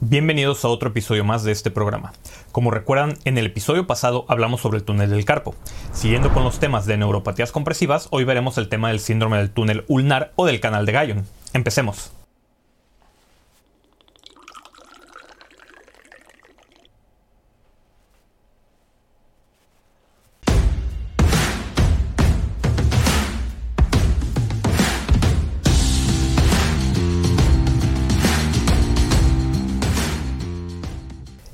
Bienvenidos a otro episodio más de este programa. Como recuerdan, en el episodio pasado hablamos sobre el túnel del carpo. Siguiendo con los temas de neuropatías compresivas, hoy veremos el tema del síndrome del túnel ulnar o del canal de Gallon. Empecemos.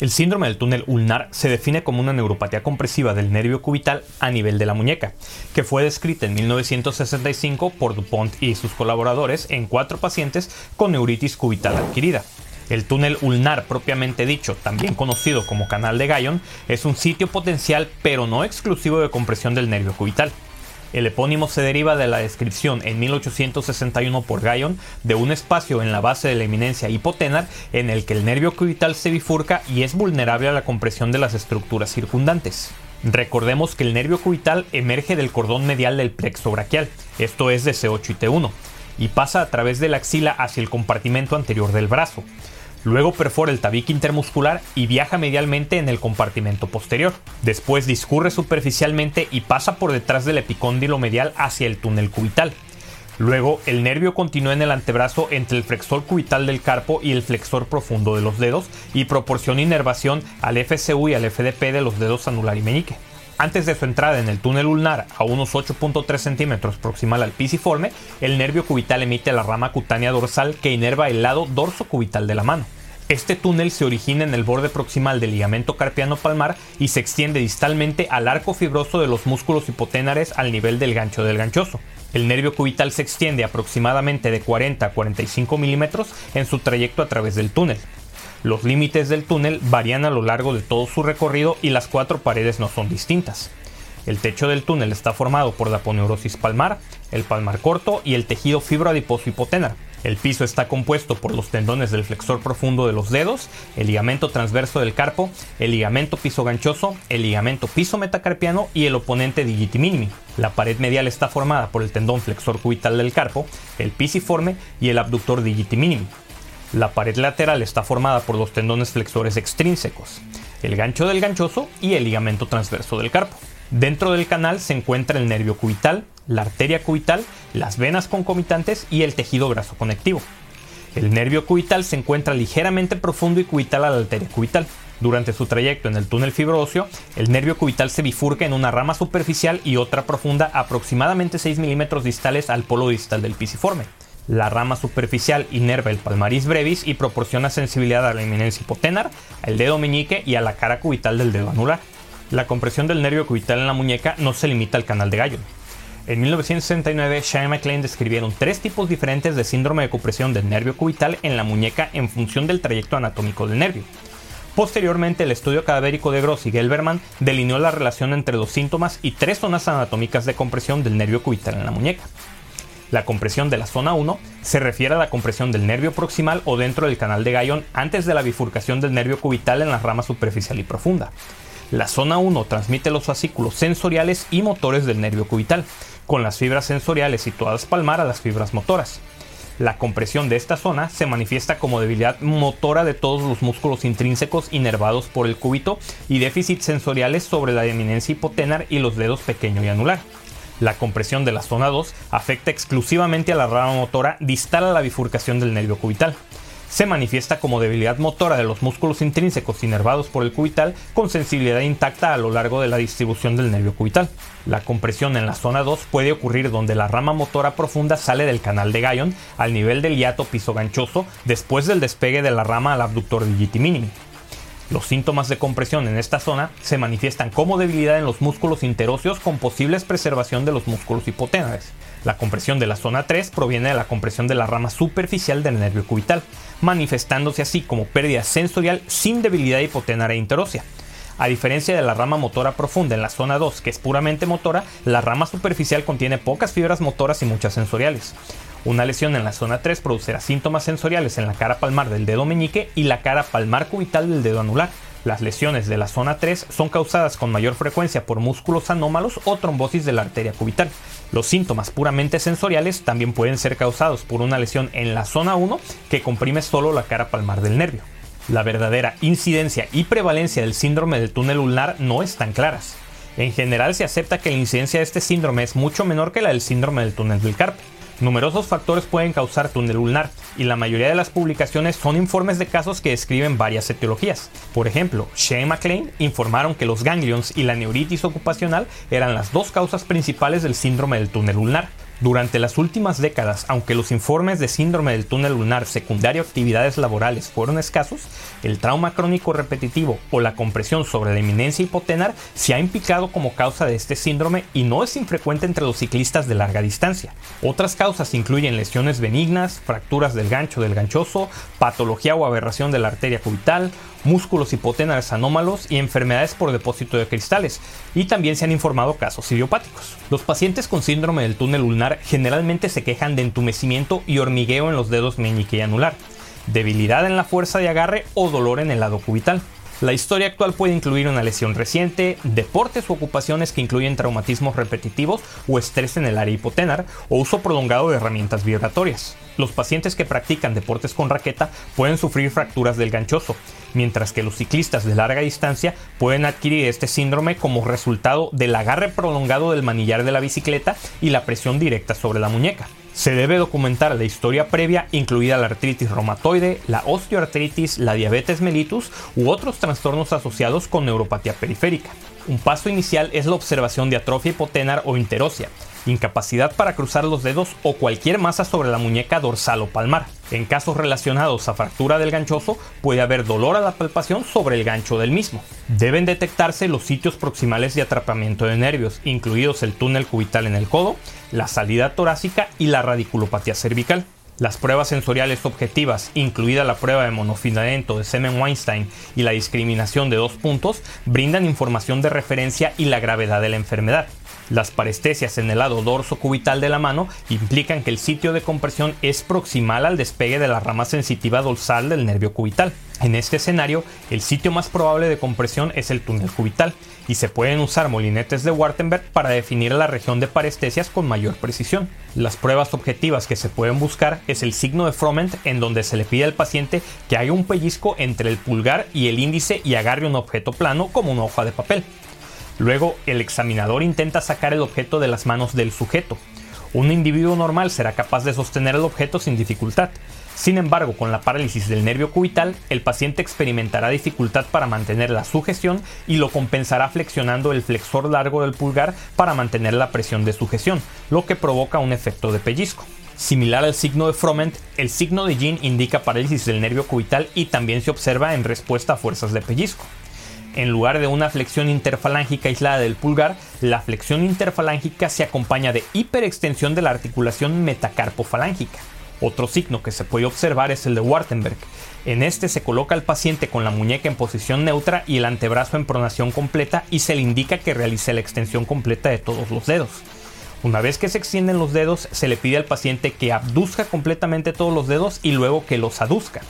El síndrome del túnel ulnar se define como una neuropatía compresiva del nervio cubital a nivel de la muñeca, que fue descrita en 1965 por Dupont y sus colaboradores en cuatro pacientes con neuritis cubital adquirida. El túnel ulnar propiamente dicho, también conocido como canal de Gallon, es un sitio potencial pero no exclusivo de compresión del nervio cubital. El epónimo se deriva de la descripción en 1861 por Gayon de un espacio en la base de la eminencia hipotenar en el que el nervio cubital se bifurca y es vulnerable a la compresión de las estructuras circundantes. Recordemos que el nervio cubital emerge del cordón medial del plexo braquial, esto es de C8 y T1, y pasa a través de la axila hacia el compartimento anterior del brazo. Luego perfora el tabique intermuscular y viaja medialmente en el compartimento posterior. Después discurre superficialmente y pasa por detrás del epicóndilo medial hacia el túnel cubital. Luego, el nervio continúa en el antebrazo entre el flexor cubital del carpo y el flexor profundo de los dedos y proporciona inervación al FCU y al FDP de los dedos anular y meñique. Antes de su entrada en el túnel ulnar a unos 8.3 centímetros proximal al pisiforme, el nervio cubital emite la rama cutánea dorsal que inerva el lado dorso cubital de la mano. Este túnel se origina en el borde proximal del ligamento carpiano palmar y se extiende distalmente al arco fibroso de los músculos hipoténares al nivel del gancho del ganchoso. El nervio cubital se extiende aproximadamente de 40 a 45 milímetros en su trayecto a través del túnel. Los límites del túnel varían a lo largo de todo su recorrido y las cuatro paredes no son distintas. El techo del túnel está formado por la aponeurosis palmar, el palmar corto y el tejido fibroadiposo hipotenar. El piso está compuesto por los tendones del flexor profundo de los dedos, el ligamento transverso del carpo, el ligamento piso ganchoso, el ligamento piso metacarpiano y el oponente digiti minimi. La pared medial está formada por el tendón flexor cubital del carpo, el pisiforme y el abductor digiti minimi. La pared lateral está formada por los tendones flexores extrínsecos, el gancho del ganchoso y el ligamento transverso del carpo. Dentro del canal se encuentra el nervio cubital, la arteria cubital, las venas concomitantes y el tejido graso conectivo. El nervio cubital se encuentra ligeramente profundo y cubital a la arteria cubital. Durante su trayecto en el túnel fibroso, el nervio cubital se bifurca en una rama superficial y otra profunda aproximadamente 6 milímetros distales al polo distal del pisiforme. La rama superficial inerva el palmaris brevis y proporciona sensibilidad a la eminencia hipotenar, al dedo meñique y a la cara cubital del dedo anular. La compresión del nervio cubital en la muñeca no se limita al canal de gallo. En 1969, Shane McLean describieron tres tipos diferentes de síndrome de compresión del nervio cubital en la muñeca en función del trayecto anatómico del nervio. Posteriormente, el estudio cadavérico de Gross y Gelberman delineó la relación entre los síntomas y tres zonas anatómicas de compresión del nervio cubital en la muñeca. La compresión de la zona 1 se refiere a la compresión del nervio proximal o dentro del canal de Gallon antes de la bifurcación del nervio cubital en la rama superficial y profunda. La zona 1 transmite los fascículos sensoriales y motores del nervio cubital, con las fibras sensoriales situadas palmar a las fibras motoras. La compresión de esta zona se manifiesta como debilidad motora de todos los músculos intrínsecos inervados por el cúbito y déficits sensoriales sobre la eminencia hipotenar y los dedos pequeño y anular. La compresión de la zona 2 afecta exclusivamente a la rama motora distal a la bifurcación del nervio cubital. Se manifiesta como debilidad motora de los músculos intrínsecos inervados por el cubital con sensibilidad intacta a lo largo de la distribución del nervio cubital. La compresión en la zona 2 puede ocurrir donde la rama motora profunda sale del canal de Gallon al nivel del hiato pisoganchoso después del despegue de la rama al abductor digiti minimi. Los síntomas de compresión en esta zona se manifiestan como debilidad en los músculos interóseos con posibles preservación de los músculos hipoténares. La compresión de la zona 3 proviene de la compresión de la rama superficial del nervio cubital, manifestándose así como pérdida sensorial sin debilidad hipoténara e interósea. A diferencia de la rama motora profunda en la zona 2, que es puramente motora, la rama superficial contiene pocas fibras motoras y muchas sensoriales. Una lesión en la zona 3 producirá síntomas sensoriales en la cara palmar del dedo meñique y la cara palmar cubital del dedo anular. Las lesiones de la zona 3 son causadas con mayor frecuencia por músculos anómalos o trombosis de la arteria cubital. Los síntomas puramente sensoriales también pueden ser causados por una lesión en la zona 1 que comprime solo la cara palmar del nervio. La verdadera incidencia y prevalencia del síndrome del túnel ulnar no están claras. En general se acepta que la incidencia de este síndrome es mucho menor que la del síndrome del túnel del carpo. Numerosos factores pueden causar túnel ulnar y la mayoría de las publicaciones son informes de casos que describen varias etiologías. Por ejemplo, Shane McLean informaron que los ganglions y la neuritis ocupacional eran las dos causas principales del síndrome del túnel ulnar. Durante las últimas décadas, aunque los informes de síndrome del túnel lunar secundario a actividades laborales fueron escasos, el trauma crónico repetitivo o la compresión sobre la eminencia hipotenar se ha implicado como causa de este síndrome y no es infrecuente entre los ciclistas de larga distancia. Otras causas incluyen lesiones benignas, fracturas del gancho del ganchoso, patología o aberración de la arteria cubital, músculos hipotenares anómalos y enfermedades por depósito de cristales, y también se han informado casos idiopáticos. Los pacientes con síndrome del túnel ulnar generalmente se quejan de entumecimiento y hormigueo en los dedos meñique y anular, debilidad en la fuerza de agarre o dolor en el lado cubital. La historia actual puede incluir una lesión reciente, deportes u ocupaciones que incluyen traumatismos repetitivos o estrés en el área hipotenar o uso prolongado de herramientas vibratorias. Los pacientes que practican deportes con raqueta pueden sufrir fracturas del ganchoso, mientras que los ciclistas de larga distancia pueden adquirir este síndrome como resultado del agarre prolongado del manillar de la bicicleta y la presión directa sobre la muñeca. Se debe documentar la historia previa, incluida la artritis reumatoide, la osteoartritis, la diabetes mellitus u otros trastornos asociados con neuropatía periférica. Un paso inicial es la observación de atrofia hipotenar o interósea, incapacidad para cruzar los dedos o cualquier masa sobre la muñeca dorsal o palmar. En casos relacionados a fractura del ganchoso, puede haber dolor a la palpación sobre el gancho del mismo. Deben detectarse los sitios proximales de atrapamiento de nervios, incluidos el túnel cubital en el codo, la salida torácica y la radiculopatía cervical. Las pruebas sensoriales objetivas, incluida la prueba de monofilamento de semen Weinstein y la discriminación de dos puntos, brindan información de referencia y la gravedad de la enfermedad. Las parestesias en el lado dorso cubital de la mano implican que el sitio de compresión es proximal al despegue de la rama sensitiva dorsal del nervio cubital. En este escenario, el sitio más probable de compresión es el túnel cubital, y se pueden usar molinetes de Wartenberg para definir la región de parestesias con mayor precisión. Las pruebas objetivas que se pueden buscar es el signo de Froment, en donde se le pide al paciente que haga un pellizco entre el pulgar y el índice y agarre un objeto plano como una hoja de papel. Luego, el examinador intenta sacar el objeto de las manos del sujeto. Un individuo normal será capaz de sostener el objeto sin dificultad. Sin embargo, con la parálisis del nervio cubital, el paciente experimentará dificultad para mantener la sujeción y lo compensará flexionando el flexor largo del pulgar para mantener la presión de sujeción, lo que provoca un efecto de pellizco. Similar al signo de Froment, el signo de Jean indica parálisis del nervio cubital y también se observa en respuesta a fuerzas de pellizco. En lugar de una flexión interfalángica aislada del pulgar, la flexión interfalángica se acompaña de hiperextensión de la articulación metacarpofalángica. Otro signo que se puede observar es el de Wartenberg. En este se coloca al paciente con la muñeca en posición neutra y el antebrazo en pronación completa y se le indica que realice la extensión completa de todos los dedos. Una vez que se extienden los dedos, se le pide al paciente que abduzca completamente todos los dedos y luego que los aduzca.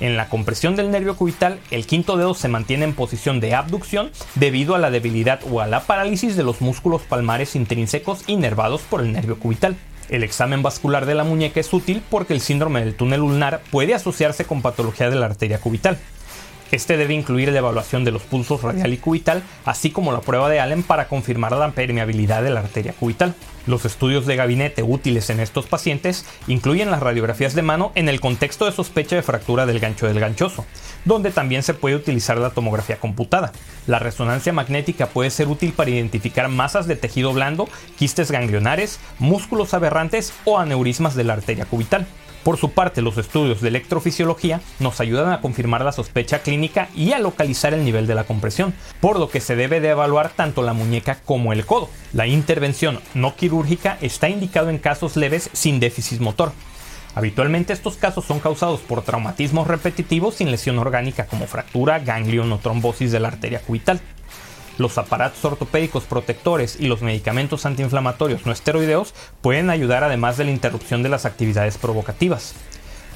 En la compresión del nervio cubital, el quinto dedo se mantiene en posición de abducción debido a la debilidad o a la parálisis de los músculos palmares intrínsecos inervados por el nervio cubital. El examen vascular de la muñeca es útil porque el síndrome del túnel ulnar puede asociarse con patología de la arteria cubital. Este debe incluir la evaluación de los pulsos radial y cubital, así como la prueba de Allen para confirmar la permeabilidad de la arteria cubital. Los estudios de gabinete útiles en estos pacientes incluyen las radiografías de mano en el contexto de sospecha de fractura del gancho del ganchoso, donde también se puede utilizar la tomografía computada. La resonancia magnética puede ser útil para identificar masas de tejido blando, quistes ganglionares, músculos aberrantes o aneurismas de la arteria cubital. Por su parte, los estudios de electrofisiología nos ayudan a confirmar la sospecha clínica y a localizar el nivel de la compresión, por lo que se debe de evaluar tanto la muñeca como el codo. La intervención no quirúrgica está indicado en casos leves sin déficit motor. Habitualmente estos casos son causados por traumatismos repetitivos sin lesión orgánica como fractura, ganglion o trombosis de la arteria cubital. Los aparatos ortopédicos protectores y los medicamentos antiinflamatorios no esteroideos pueden ayudar además de la interrupción de las actividades provocativas.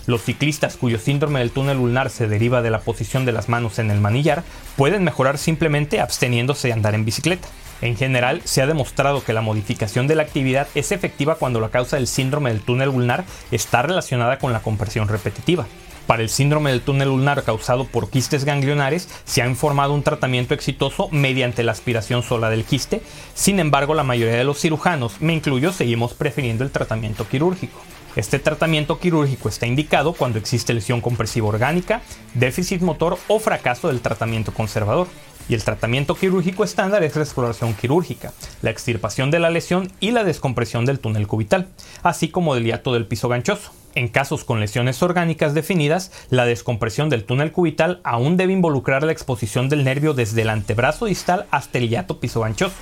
Los ciclistas cuyo síndrome del túnel ulnar se deriva de la posición de las manos en el manillar pueden mejorar simplemente absteniéndose de andar en bicicleta. En general, se ha demostrado que la modificación de la actividad es efectiva cuando la causa del síndrome del túnel ulnar está relacionada con la compresión repetitiva. Para el síndrome del túnel ulnar causado por quistes ganglionares se ha informado un tratamiento exitoso mediante la aspiración sola del quiste, sin embargo la mayoría de los cirujanos, me incluyo, seguimos prefiriendo el tratamiento quirúrgico. Este tratamiento quirúrgico está indicado cuando existe lesión compresiva orgánica, déficit motor o fracaso del tratamiento conservador. Y el tratamiento quirúrgico estándar es la exploración quirúrgica, la extirpación de la lesión y la descompresión del túnel cubital, así como del hiato del piso ganchoso. En casos con lesiones orgánicas definidas, la descompresión del túnel cubital aún debe involucrar la exposición del nervio desde el antebrazo distal hasta el hiato piso ganchoso.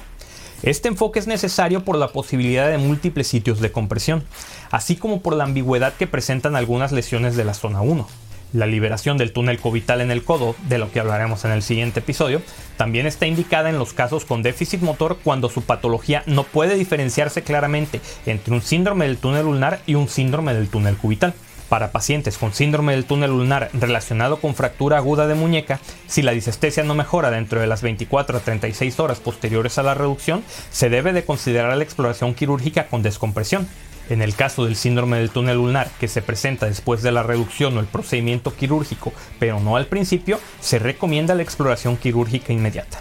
Este enfoque es necesario por la posibilidad de múltiples sitios de compresión, así como por la ambigüedad que presentan algunas lesiones de la zona 1. La liberación del túnel cubital en el codo, de lo que hablaremos en el siguiente episodio, también está indicada en los casos con déficit motor cuando su patología no puede diferenciarse claramente entre un síndrome del túnel ulnar y un síndrome del túnel cubital. Para pacientes con síndrome del túnel ulnar relacionado con fractura aguda de muñeca, si la disestesia no mejora dentro de las 24 a 36 horas posteriores a la reducción, se debe de considerar la exploración quirúrgica con descompresión. En el caso del síndrome del túnel ulnar que se presenta después de la reducción o el procedimiento quirúrgico, pero no al principio, se recomienda la exploración quirúrgica inmediata.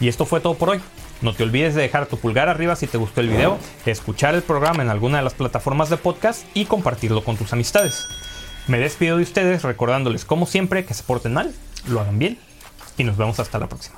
Y esto fue todo por hoy. No te olvides de dejar tu pulgar arriba si te gustó el video, escuchar el programa en alguna de las plataformas de podcast y compartirlo con tus amistades. Me despido de ustedes recordándoles como siempre que se porten mal, lo hagan bien y nos vemos hasta la próxima.